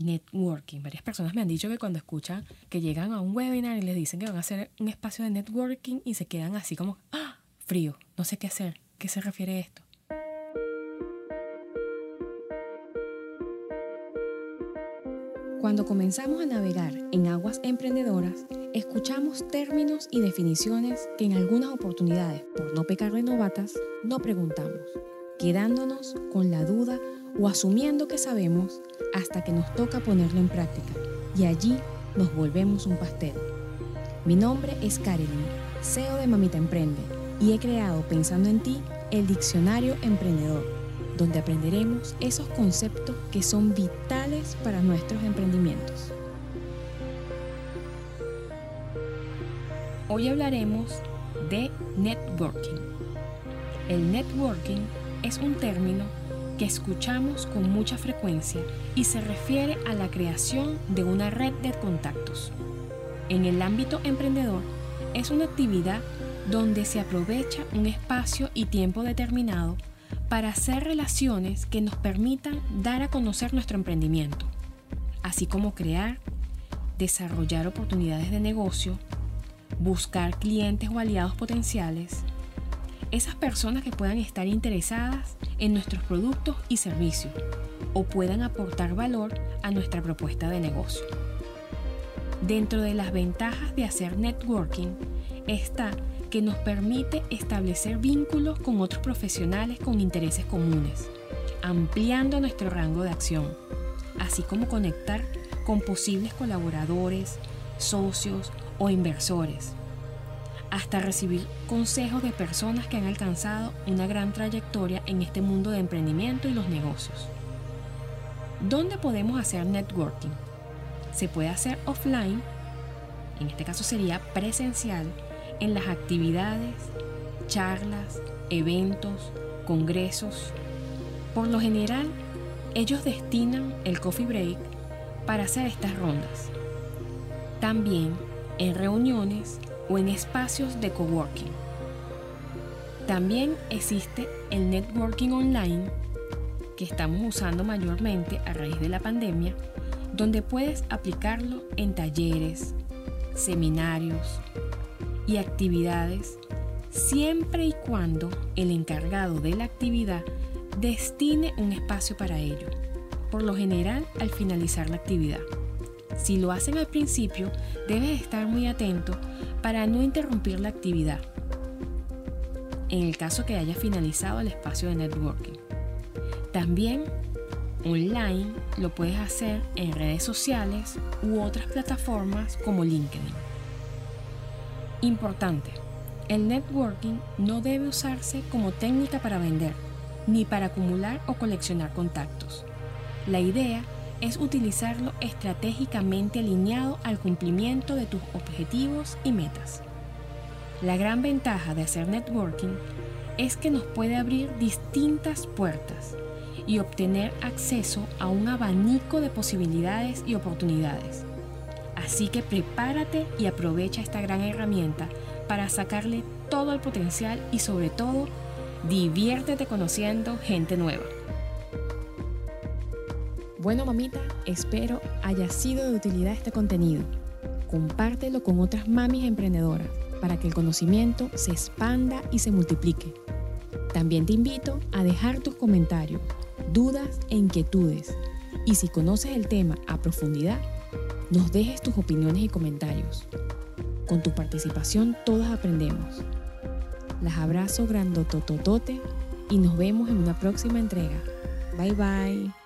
networking. Varias personas me han dicho que cuando escuchan que llegan a un webinar y les dicen que van a hacer un espacio de networking y se quedan así como, ¡ah! Frío, no sé qué hacer. ¿Qué se refiere esto? Cuando comenzamos a navegar en aguas emprendedoras, escuchamos términos y definiciones que en algunas oportunidades, por no pecar de novatas, no preguntamos, quedándonos con la duda o asumiendo que sabemos hasta que nos toca ponerlo en práctica y allí nos volvemos un pastel. Mi nombre es Karen, CEO de Mamita Emprende y he creado pensando en ti el diccionario emprendedor donde aprenderemos esos conceptos que son vitales para nuestros emprendimientos. Hoy hablaremos de networking. El networking es un término que escuchamos con mucha frecuencia y se refiere a la creación de una red de contactos. En el ámbito emprendedor es una actividad donde se aprovecha un espacio y tiempo determinado para hacer relaciones que nos permitan dar a conocer nuestro emprendimiento, así como crear, desarrollar oportunidades de negocio, buscar clientes o aliados potenciales, esas personas que puedan estar interesadas en nuestros productos y servicios o puedan aportar valor a nuestra propuesta de negocio. Dentro de las ventajas de hacer networking está que nos permite establecer vínculos con otros profesionales con intereses comunes, ampliando nuestro rango de acción, así como conectar con posibles colaboradores, socios o inversores, hasta recibir consejos de personas que han alcanzado una gran trayectoria en este mundo de emprendimiento y los negocios. ¿Dónde podemos hacer networking? Se puede hacer offline, en este caso sería presencial, en las actividades, charlas, eventos, congresos. Por lo general, ellos destinan el coffee break para hacer estas rondas. También en reuniones o en espacios de coworking. También existe el networking online que estamos usando mayormente a raíz de la pandemia, donde puedes aplicarlo en talleres, seminarios, y actividades siempre y cuando el encargado de la actividad destine un espacio para ello, por lo general al finalizar la actividad. Si lo hacen al principio, debes estar muy atento para no interrumpir la actividad, en el caso que haya finalizado el espacio de networking. También online lo puedes hacer en redes sociales u otras plataformas como LinkedIn. Importante, el networking no debe usarse como técnica para vender, ni para acumular o coleccionar contactos. La idea es utilizarlo estratégicamente alineado al cumplimiento de tus objetivos y metas. La gran ventaja de hacer networking es que nos puede abrir distintas puertas y obtener acceso a un abanico de posibilidades y oportunidades Así que prepárate y aprovecha esta gran herramienta para sacarle todo el potencial y sobre todo, diviértete conociendo gente nueva. Bueno mamita, espero haya sido de utilidad este contenido. Compártelo con otras mamis emprendedoras para que el conocimiento se expanda y se multiplique. También te invito a dejar tus comentarios, dudas e inquietudes. Y si conoces el tema a profundidad, nos dejes tus opiniones y comentarios. Con tu participación todos aprendemos. Las abrazo grandotototote y nos vemos en una próxima entrega. Bye bye.